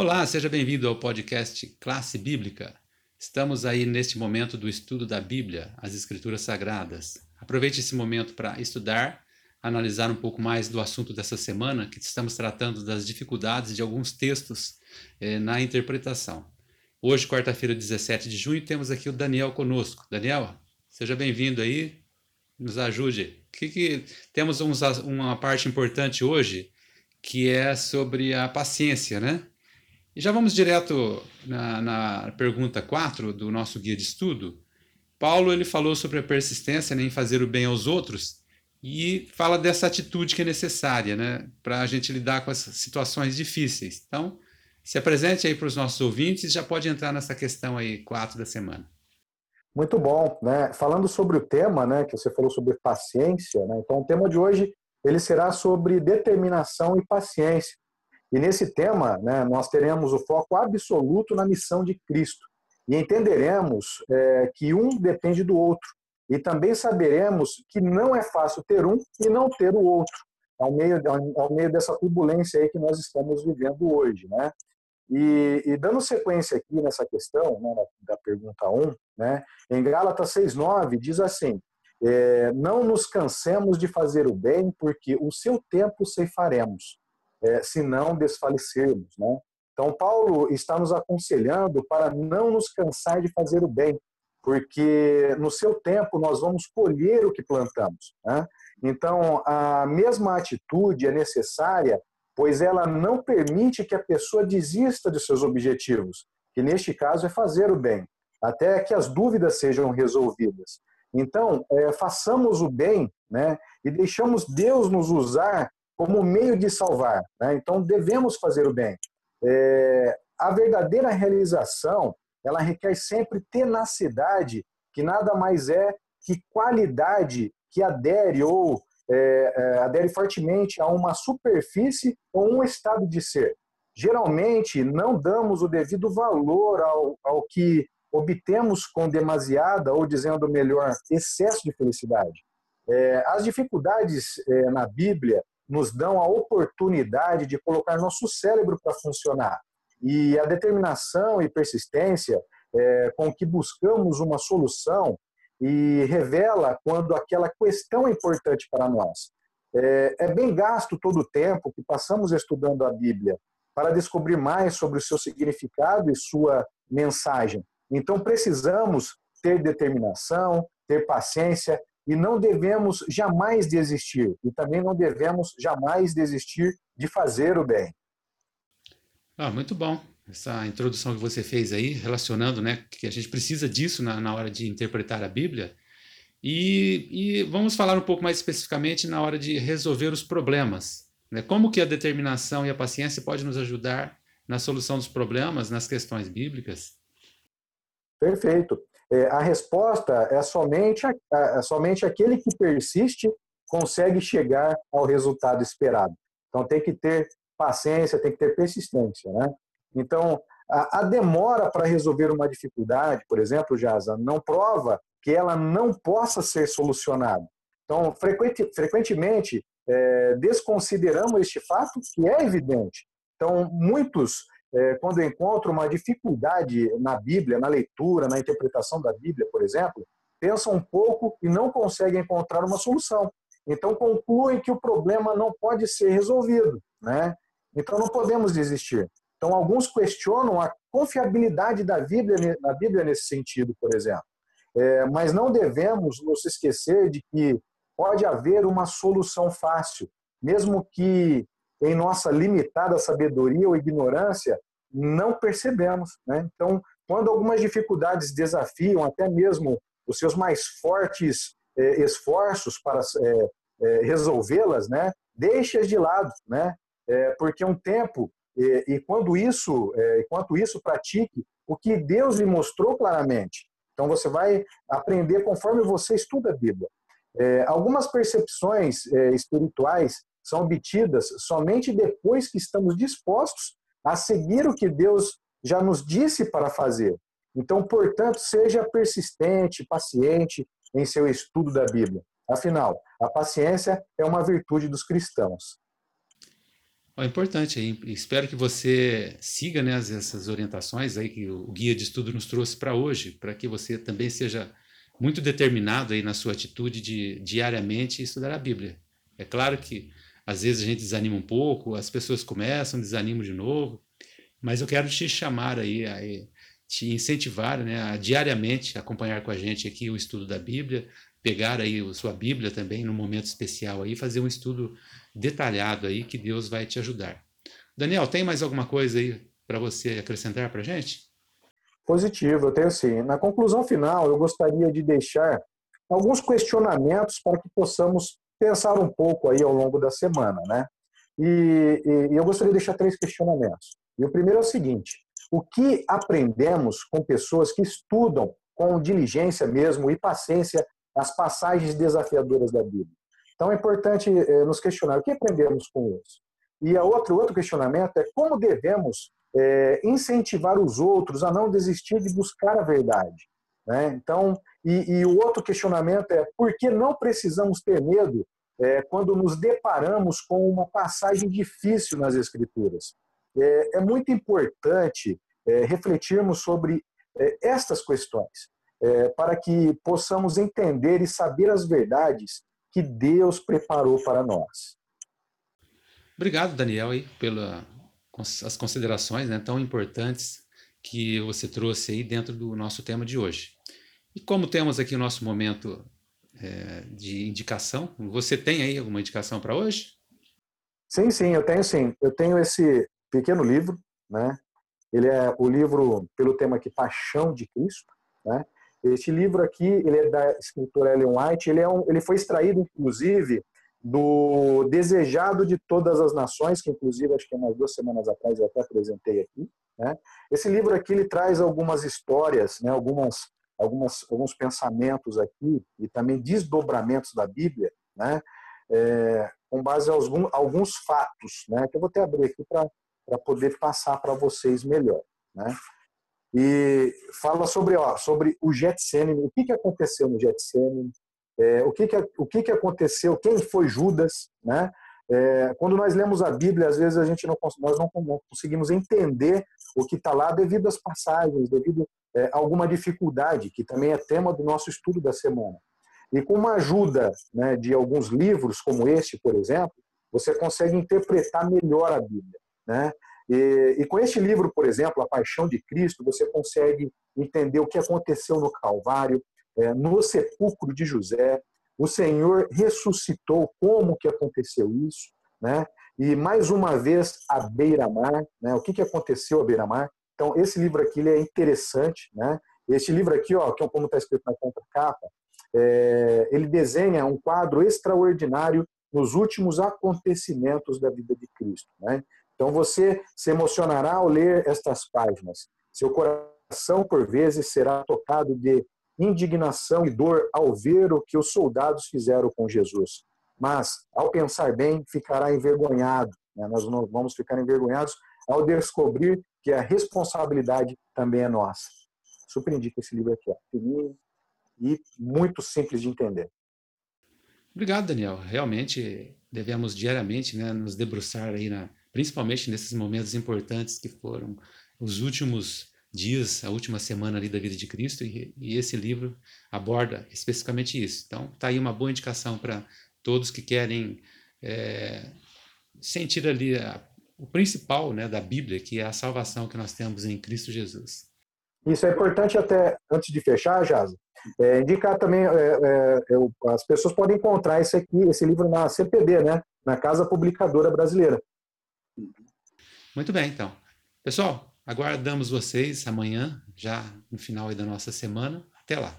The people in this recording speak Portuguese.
Olá, seja bem-vindo ao podcast Classe Bíblica. Estamos aí neste momento do estudo da Bíblia, as Escrituras Sagradas. Aproveite esse momento para estudar, analisar um pouco mais do assunto dessa semana, que estamos tratando das dificuldades de alguns textos eh, na interpretação. Hoje, quarta-feira, 17 de junho, temos aqui o Daniel conosco. Daniel, seja bem-vindo aí, nos ajude. Que, que temos uns, uma parte importante hoje que é sobre a paciência, né? E já vamos direto na, na pergunta 4 do nosso guia de estudo. Paulo ele falou sobre a persistência né, em fazer o bem aos outros e fala dessa atitude que é necessária né, para a gente lidar com as situações difíceis. Então, se apresente aí para os nossos ouvintes já pode entrar nessa questão aí 4 da semana. Muito bom, né? Falando sobre o tema, né, que você falou sobre paciência, né? Então, o tema de hoje ele será sobre determinação e paciência. E nesse tema, né, nós teremos o foco absoluto na missão de Cristo e entenderemos é, que um depende do outro. E também saberemos que não é fácil ter um e não ter o outro, ao meio, ao meio dessa turbulência aí que nós estamos vivendo hoje. Né? E, e dando sequência aqui nessa questão, né, da pergunta 1, né, em Gálatas 6,9 diz assim: é, Não nos cansemos de fazer o bem, porque o seu tempo ceifaremos é, se não desfalecermos. Né? Então, Paulo está nos aconselhando para não nos cansar de fazer o bem, porque no seu tempo nós vamos colher o que plantamos. Né? Então, a mesma atitude é necessária, pois ela não permite que a pessoa desista de seus objetivos, que neste caso é fazer o bem, até que as dúvidas sejam resolvidas. Então, é, façamos o bem né, e deixamos Deus nos usar como meio de salvar. Né? Então, devemos fazer o bem. É, a verdadeira realização, ela requer sempre tenacidade, que nada mais é que qualidade que adere ou é, é, adere fortemente a uma superfície ou um estado de ser. Geralmente, não damos o devido valor ao, ao que obtemos com demasiada, ou dizendo melhor, excesso de felicidade. É, as dificuldades é, na Bíblia, nos dão a oportunidade de colocar nosso cérebro para funcionar. E a determinação e persistência é, com que buscamos uma solução e revela quando aquela questão é importante para nós. É, é bem gasto todo o tempo que passamos estudando a Bíblia para descobrir mais sobre o seu significado e sua mensagem. Então precisamos ter determinação, ter paciência e não devemos jamais desistir. E também não devemos jamais desistir de fazer o bem. Ah, muito bom. Essa introdução que você fez aí, relacionando né, que a gente precisa disso na, na hora de interpretar a Bíblia. E, e, vamos falar um pouco mais especificamente na hora de resolver os problemas. Né? Como que a determinação e a paciência pode nos ajudar na solução dos problemas, nas questões bíblicas? Perfeito. É, a resposta é somente, é somente aquele que persiste consegue chegar ao resultado esperado. Então tem que ter paciência, tem que ter persistência, né? Então a, a demora para resolver uma dificuldade, por exemplo, Jaza, não prova que ela não possa ser solucionada. Então frequente, frequentemente é, desconsideramos este fato que é evidente. Então muitos é, quando encontram uma dificuldade na Bíblia, na leitura, na interpretação da Bíblia, por exemplo, pensam um pouco e não conseguem encontrar uma solução. Então concluem que o problema não pode ser resolvido, né? Então não podemos desistir. Então alguns questionam a confiabilidade da Bíblia, da Bíblia nesse sentido, por exemplo. É, mas não devemos nos esquecer de que pode haver uma solução fácil, mesmo que em nossa limitada sabedoria ou ignorância, não percebemos. Né? Então, quando algumas dificuldades desafiam até mesmo os seus mais fortes eh, esforços para eh, eh, resolvê-las, né? deixe-as de lado, né? porque um tempo, e quando isso, enquanto isso pratique o que Deus lhe mostrou claramente. Então, você vai aprender conforme você estuda a Bíblia. algumas percepções espirituais são obtidas somente depois que estamos dispostos a seguir o que Deus já nos disse para fazer. Então, portanto, seja persistente, paciente em seu estudo da Bíblia. Afinal, a paciência é uma virtude dos cristãos. É importante aí. Espero que você siga né, essas orientações aí que o guia de estudo nos trouxe para hoje, para que você também seja muito determinado aí na sua atitude de diariamente estudar a Bíblia. É claro que às vezes a gente desanima um pouco, as pessoas começam, desanimam de novo, mas eu quero te chamar aí, aí te incentivar né, a diariamente acompanhar com a gente aqui o estudo da Bíblia, pegar aí a sua Bíblia também num momento especial aí, fazer um estudo detalhado aí que Deus vai te ajudar. Daniel, tem mais alguma coisa aí para você acrescentar para a gente? Positivo, eu tenho sim. Na conclusão final, eu gostaria de deixar alguns questionamentos para que possamos pensar um pouco aí ao longo da semana, né? E, e, e eu gostaria de deixar três questionamentos. E o primeiro é o seguinte: o que aprendemos com pessoas que estudam com diligência mesmo e paciência as passagens desafiadoras da Bíblia? Então é importante é, nos questionar o que aprendemos com isso. E a outro, outro questionamento é como devemos é, incentivar os outros a não desistir de buscar a verdade. Né? Então, e, o outro questionamento é por que não precisamos ter medo é, quando nos deparamos com uma passagem difícil nas Escrituras? É, é muito importante é, refletirmos sobre é, estas questões para que possamos entender e saber as verdades que Deus preparou para nós. Obrigado, Daniel, aí, pelas considerações né, tão importantes que você trouxe aí dentro do nosso tema de hoje. E como temos aqui o nosso momento é, de indicação, você tem aí alguma indicação para hoje? Sim, sim, eu tenho sim. Eu tenho esse pequeno livro, né? Ele é o livro pelo tema aqui Paixão de Cristo, né? Este livro aqui, ele é da escritora Ellen White, ele, é um, ele foi extraído, inclusive, do Desejado de Todas as Nações, que inclusive acho que umas duas semanas atrás eu até apresentei aqui. Né? Esse livro aqui ele traz algumas histórias, né? algumas, algumas, alguns pensamentos aqui e também desdobramentos da Bíblia, né? É, com base em alguns, alguns fatos, né? que eu vou até abrir aqui para poder passar para vocês melhor. Né? E fala sobre, ó, sobre o Getsemane, o que, que aconteceu no Getsemane, é, o, que, que, o que, que aconteceu, quem foi Judas, né? É, quando nós lemos a Bíblia, às vezes a gente não, nós não conseguimos entender o que está lá devido às passagens, devido é, a alguma dificuldade, que também é tema do nosso estudo da semana. E com uma ajuda né, de alguns livros, como este, por exemplo, você consegue interpretar melhor a Bíblia. Né? E, e, com este livro, por exemplo, A Paixão de Cristo, você consegue entender o que aconteceu no Calvário, é, no sepulcro de José. O Senhor ressuscitou, como que aconteceu isso, né? E mais uma vez a beira-mar, né? O que que aconteceu à beira-mar? Então esse livro aqui ele é interessante, né? Este livro aqui, ó, que é como está escrito na contracapa, é, ele desenha um quadro extraordinário nos últimos acontecimentos da vida de Cristo, né? Então você se emocionará ao ler estas páginas. Seu coração, por vezes, será tocado de indignação e dor ao ver o que os soldados fizeram com Jesus. Mas, ao pensar bem, ficará envergonhado. Né? Nós vamos ficar envergonhados ao descobrir que a responsabilidade também é nossa. Surpreendi com esse livro aqui, ó, e muito simples de entender. Obrigado, Daniel. Realmente devemos diariamente né, nos debruçar aí na, principalmente nesses momentos importantes que foram os últimos dias, a última semana ali da vida de Cristo, e, e esse livro aborda especificamente isso. Então, está aí uma boa indicação para todos que querem é, sentir ali a, o principal né, da Bíblia, que é a salvação que nós temos em Cristo Jesus. Isso é importante até, antes de fechar, Jaza, é, indicar também, é, é, as pessoas podem encontrar esse aqui, esse livro na CPB, né, na Casa Publicadora Brasileira. Muito bem, então. Pessoal, aguardamos vocês amanhã, já no final da nossa semana. Até lá.